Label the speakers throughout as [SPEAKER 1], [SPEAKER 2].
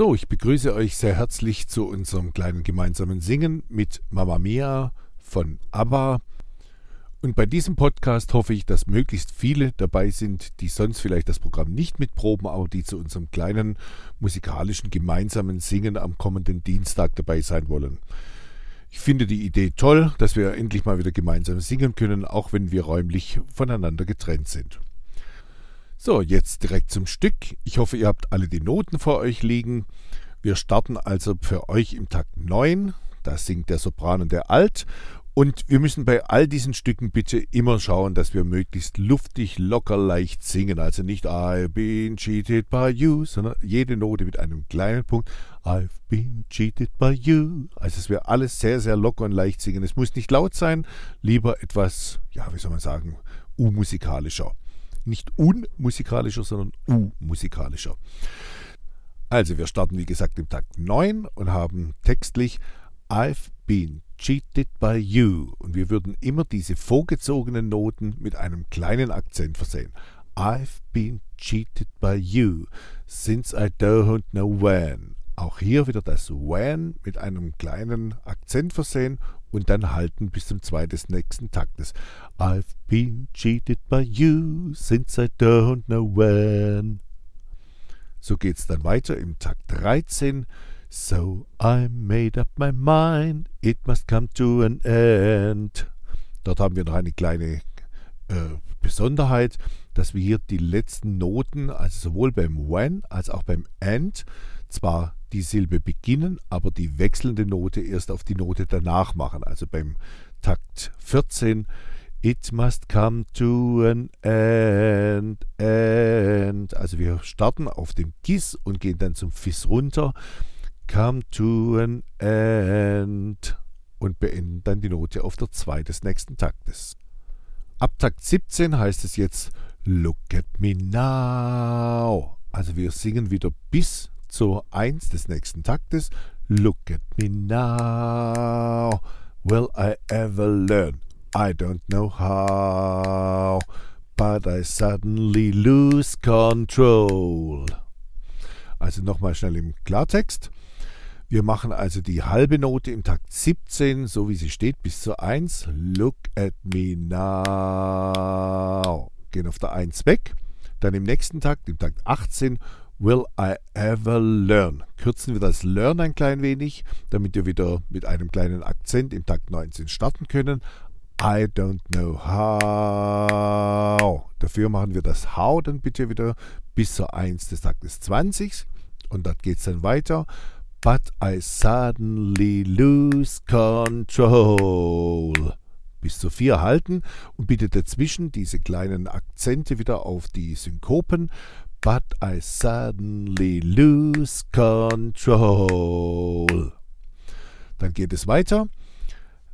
[SPEAKER 1] So, ich begrüße euch sehr herzlich zu unserem kleinen gemeinsamen Singen mit Mama Mia von ABBA. Und bei diesem Podcast hoffe ich, dass möglichst viele dabei sind, die sonst vielleicht das Programm nicht mitproben, aber die zu unserem kleinen musikalischen gemeinsamen Singen am kommenden Dienstag dabei sein wollen. Ich finde die Idee toll, dass wir endlich mal wieder gemeinsam singen können, auch wenn wir räumlich voneinander getrennt sind. So, jetzt direkt zum Stück. Ich hoffe, ihr habt alle die Noten vor euch liegen. Wir starten also für euch im Takt 9. Da singt der Sopran und der Alt. Und wir müssen bei all diesen Stücken bitte immer schauen, dass wir möglichst luftig, locker, leicht singen. Also nicht I've been cheated by you, sondern jede Note mit einem kleinen Punkt. I've been cheated by you. Also dass wir alles sehr, sehr locker und leicht singen. Es muss nicht laut sein, lieber etwas, ja, wie soll man sagen, u-musikalischer. Nicht unmusikalischer, sondern u-musikalischer. Also wir starten wie gesagt im Takt 9 und haben textlich I've been cheated by you. Und wir würden immer diese vorgezogenen Noten mit einem kleinen Akzent versehen. I've been cheated by you since I don't know when. Auch hier wieder das when mit einem kleinen Akzent versehen und dann halten bis zum Zwei des nächsten Taktes. I've been cheated by you since I don't know when. So geht's dann weiter im Takt 13. So I made up my mind, it must come to an end. Dort haben wir noch eine kleine äh, Besonderheit, dass wir hier die letzten Noten, also sowohl beim when als auch beim end, zwar die Silbe beginnen, aber die wechselnde Note erst auf die Note danach machen. Also beim Takt 14 It must come to an end, end. Also wir starten auf dem Gis und gehen dann zum Fis runter. Come to an end und beenden dann die Note auf der 2 des nächsten Taktes. Ab Takt 17 heißt es jetzt Look at me now. Also wir singen wieder bis zur 1 des nächsten Taktes. Look at me now. Will I ever learn? I don't know how. But I suddenly lose control. Also nochmal schnell im Klartext. Wir machen also die halbe Note im Takt 17, so wie sie steht, bis zur 1. Look at me now. Gehen auf der 1 weg. Dann im nächsten Takt, im Takt 18, Will I ever learn? Kürzen wir das Learn ein klein wenig, damit wir wieder mit einem kleinen Akzent im Takt 19 starten können. I don't know how. Dafür machen wir das How dann bitte wieder bis zur 1 des Taktes 20 und dort geht es dann weiter. But I suddenly lose control. Bis zur 4 halten und bitte dazwischen diese kleinen Akzente wieder auf die Synkopen but I suddenly lose control. Dann geht es weiter.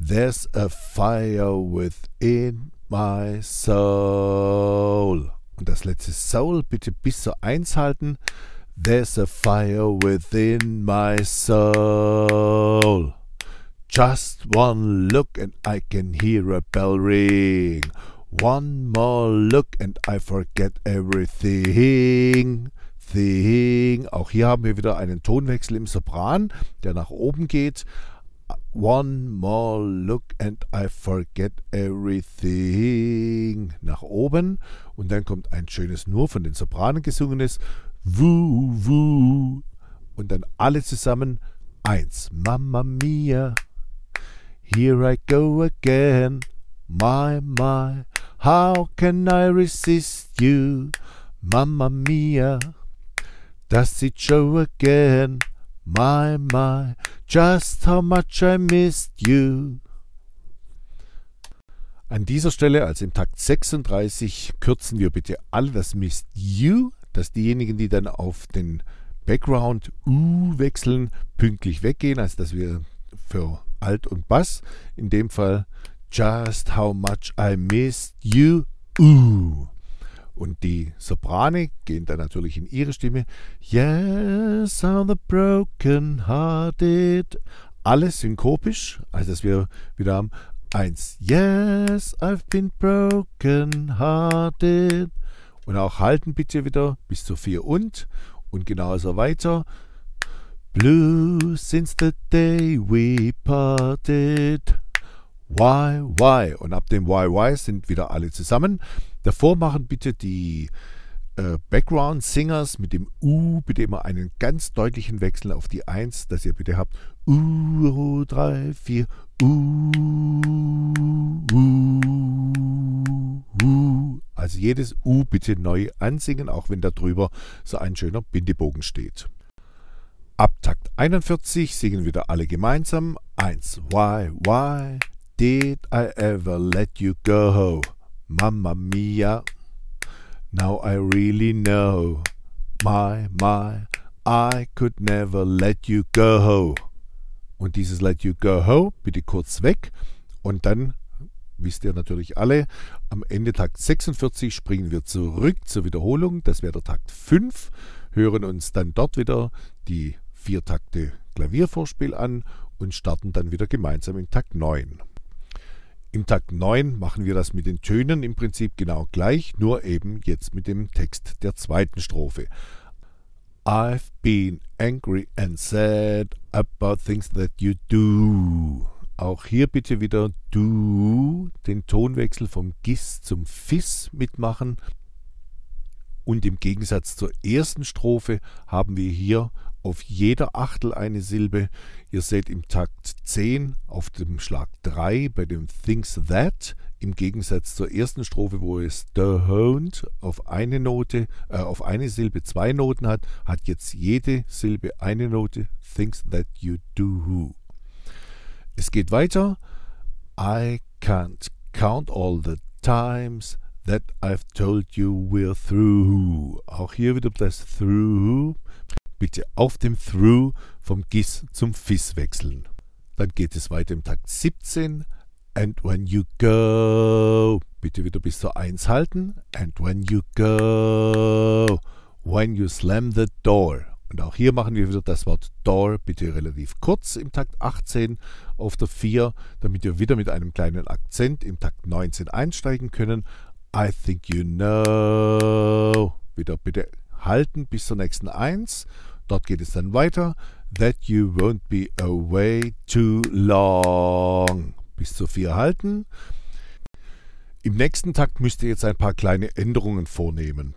[SPEAKER 1] There's a fire within my soul. Und das letzte Soul bitte bis zur 1 halten. There's a fire within my soul. Just one look and I can hear a bell ring. One more look and I forget everything. Thing. Auch hier haben wir wieder einen Tonwechsel im Sopran, der nach oben geht. One more look and I forget everything. Nach oben. Und dann kommt ein schönes nur von den Sopranen gesungenes Woo, woo. Und dann alle zusammen. Eins. Mamma mia. Here I go again. My, my. How can I resist you, Mamma Mia? Does it show again? My, my, just how much I missed you. An dieser Stelle, also im Takt 36, kürzen wir bitte alle das Missed You, dass diejenigen, die dann auf den Background U wechseln, pünktlich weggehen, also dass wir für Alt und Bass in dem Fall Just how much I missed you. Ooh. Und die Soprane gehen dann natürlich in ihre Stimme. Yes, I'm the broken hearted. Alles synkopisch, also dass wir wieder haben. Eins. Yes, I've been broken hearted. Und auch halten bitte wieder bis zu vier und. Und genauso weiter. Blue since the day we parted. Why? Und ab dem why sind wieder alle zusammen. Davor machen bitte die äh, Background Singers mit dem U, bitte immer einen ganz deutlichen Wechsel auf die 1, dass ihr bitte habt U, 3, 4, U, U, U. Also jedes U bitte neu ansingen, auch wenn da drüber so ein schöner Bindebogen steht. Ab Takt 41 singen wieder alle gemeinsam. 1. Why, why did I ever let you go? Mamma mia. Now I really know. My, my, I could never let you go. Und dieses Let you go bitte kurz weg. Und dann, wisst ihr natürlich alle, am Ende Takt 46 springen wir zurück zur Wiederholung. Das wäre der Takt 5. Hören uns dann dort wieder die vier Takte Klaviervorspiel an und starten dann wieder gemeinsam in Takt 9. Im Takt 9 machen wir das mit den Tönen im Prinzip genau gleich, nur eben jetzt mit dem Text der zweiten Strophe. I've been angry and sad about things that you do. Auch hier bitte wieder du, den Tonwechsel vom Gis zum Fis mitmachen. Und im Gegensatz zur ersten Strophe haben wir hier auf jeder Achtel eine Silbe. Ihr seht im Takt 10 auf dem Schlag 3 bei dem Things That im Gegensatz zur ersten Strophe, wo es the Hound auf eine Note, äh, auf eine Silbe zwei Noten hat, hat jetzt jede Silbe eine Note. Things that you do. Es geht weiter. I can't count all the times that I've told you we're through. Auch hier wieder das through bitte auf dem Through vom Gis zum Fis wechseln. Dann geht es weiter im Takt 17. And when you go, bitte wieder bis zur 1 halten. And when you go, when you slam the door. Und auch hier machen wir wieder das Wort door, bitte relativ kurz im Takt 18 auf der 4, damit wir wieder mit einem kleinen Akzent im Takt 19 einsteigen können. I think you know. Wieder bitte halten bis zur nächsten 1 Dort geht es dann weiter. That you won't be away too long. Bis zu vier halten. Im nächsten Takt müsst ihr jetzt ein paar kleine Änderungen vornehmen.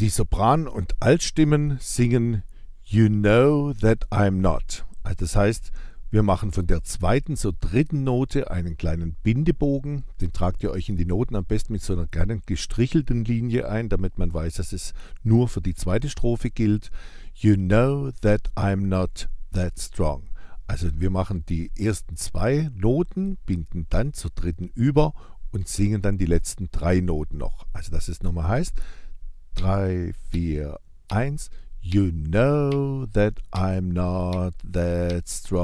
[SPEAKER 1] Die Sopran- und Altstimmen singen You know that I'm not. Also das heißt, wir machen von der zweiten zur dritten Note einen kleinen Bindebogen. Den tragt ihr euch in die Noten am besten mit so einer kleinen gestrichelten Linie ein, damit man weiß, dass es nur für die zweite Strophe gilt. You know that I'm not that strong. Also wir machen die ersten zwei Noten, binden dann zur dritten über und singen dann die letzten drei Noten noch. Also dass es nochmal heißt 3, 4, 1. You know that I'm not that strong.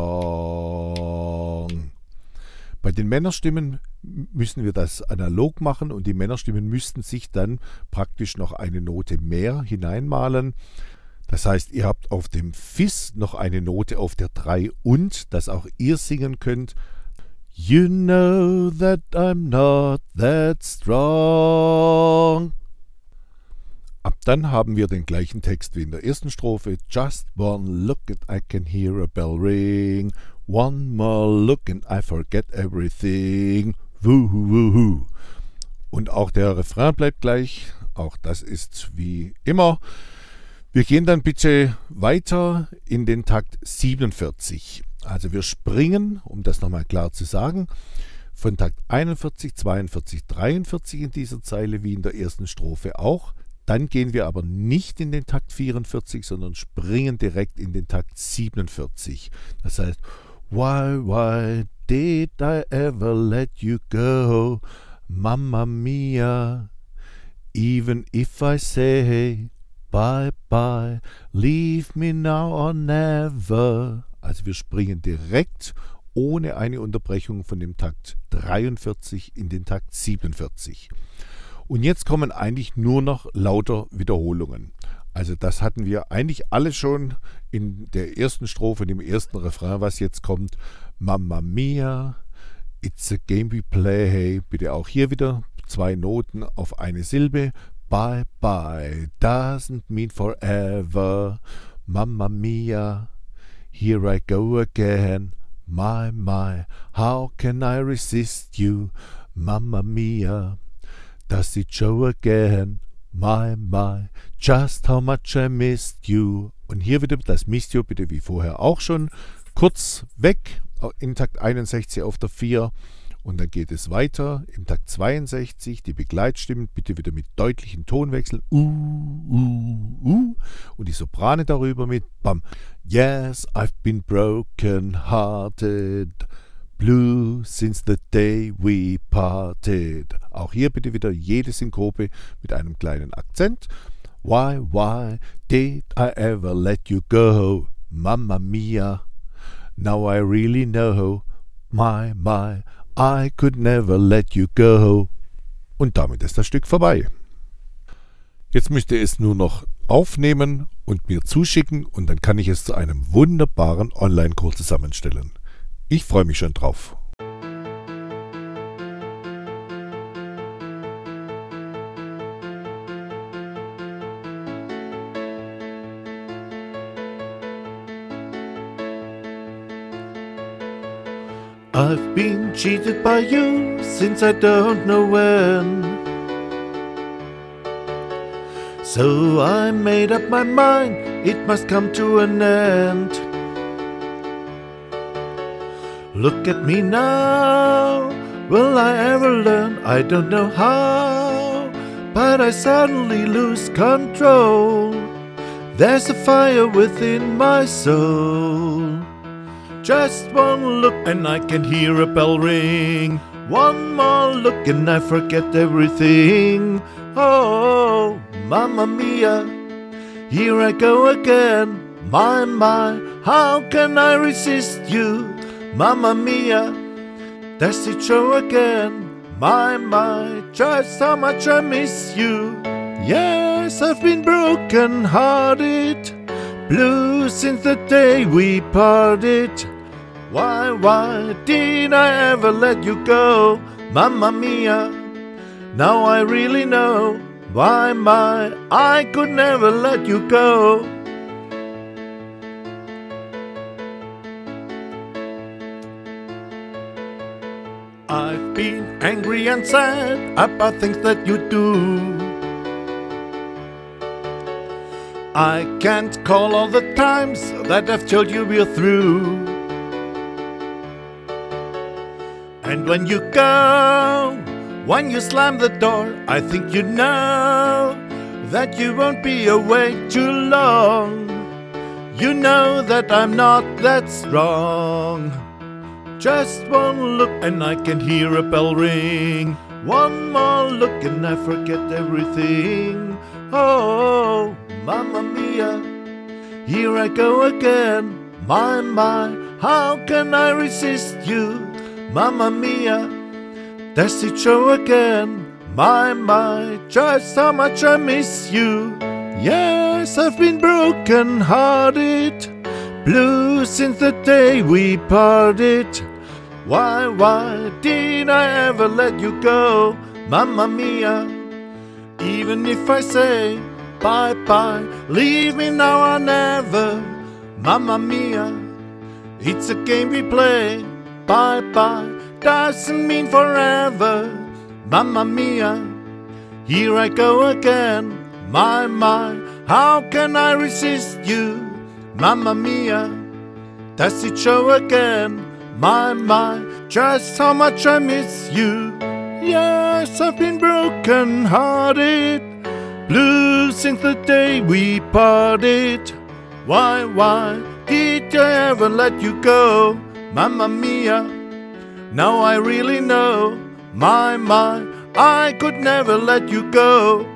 [SPEAKER 1] Bei den Männerstimmen müssen wir das analog machen und die Männerstimmen müssten sich dann praktisch noch eine Note mehr hineinmalen. Das heißt, ihr habt auf dem Fis noch eine Note auf der 3 und, dass auch ihr singen könnt. You know that I'm not that strong. Dann haben wir den gleichen Text wie in der ersten Strophe. Just one look and I can hear a bell ring. One more look and I forget everything. Woohoo, woohoo. Und auch der Refrain bleibt gleich. Auch das ist wie immer. Wir gehen dann bitte weiter in den Takt 47. Also wir springen, um das nochmal klar zu sagen, von Takt 41, 42, 43 in dieser Zeile wie in der ersten Strophe auch dann gehen wir aber nicht in den Takt 44, sondern springen direkt in den Takt 47. Das heißt, Why, why did I ever let you go? Mamma mia, even if I say bye bye, leave me now or never. Also wir springen direkt ohne eine Unterbrechung von dem Takt 43 in den Takt 47. Und jetzt kommen eigentlich nur noch lauter Wiederholungen. Also das hatten wir eigentlich alle schon in der ersten Strophe, dem ersten Refrain, was jetzt kommt. Mamma mia, it's a game we play. Bitte auch hier wieder zwei Noten auf eine Silbe. Bye bye doesn't mean forever. Mamma mia, here I go again. My, my, how can I resist you? Mamma mia, does it show again? My, my, just how much I missed you. Und hier wieder das Missed you, bitte wie vorher auch schon. Kurz weg, in Takt 61 auf der 4. Und dann geht es weiter im Takt 62, die Begleitstimmen bitte wieder mit deutlichen Tonwechseln. Uh, uh, uh. Und die Soprane darüber mit Bam. Yes, I've been broken hearted. Blue since the day we parted. Auch hier bitte wieder jede Synkope mit einem kleinen Akzent. Why, why did I ever let you go? Mamma mia. Now I really know. My, my, I could never let you go. Und damit ist das Stück vorbei. Jetzt müsst es nur noch aufnehmen und mir zuschicken und dann kann ich es zu einem wunderbaren Online-Kurs zusammenstellen. Ich freue mich schon drauf.
[SPEAKER 2] I've been cheated by you since I don't know when. So I made up my mind it must come to an end. Look at me now, will I ever learn? I don't know how, but I suddenly lose control. There's a fire within my soul. Just one look and I can hear a bell ring. One more look and I forget everything. Oh, mamma mia, here I go again. My, my, how can I resist you? Mamma mia, does it show again? My, my, just how much I miss you. Yes, I've been broken hearted, blue since the day we parted. Why, why did I ever let you go? Mamma mia, now I really know why my I could never let you go. Angry and sad about things that you do. I can't call all the times that I've told you we're through. And when you go, when you slam the door, I think you know that you won't be away too long. You know that I'm not that strong. Just one look and I can hear a bell ring. One more look and I forget everything. Oh, mamma mia, here I go again. My, my, how can I resist you? Mamma mia, does it show again? My, my, just how much I miss you. Yes, I've been broken hearted, blue since the day we parted. Why, why did I ever let you go? Mamma mia, even if I say bye bye, leave me now or never. Mamma mia, it's a game we play. Bye bye doesn't mean forever. Mamma mia, here I go again. My, my, how can I resist you? Mamma mia, does it show again? My, my, just how much I miss you. Yes, I've been broken hearted, blue since the day we parted. Why, why did I ever let you go? Mamma mia, now I really know. My, my, I could never let you go.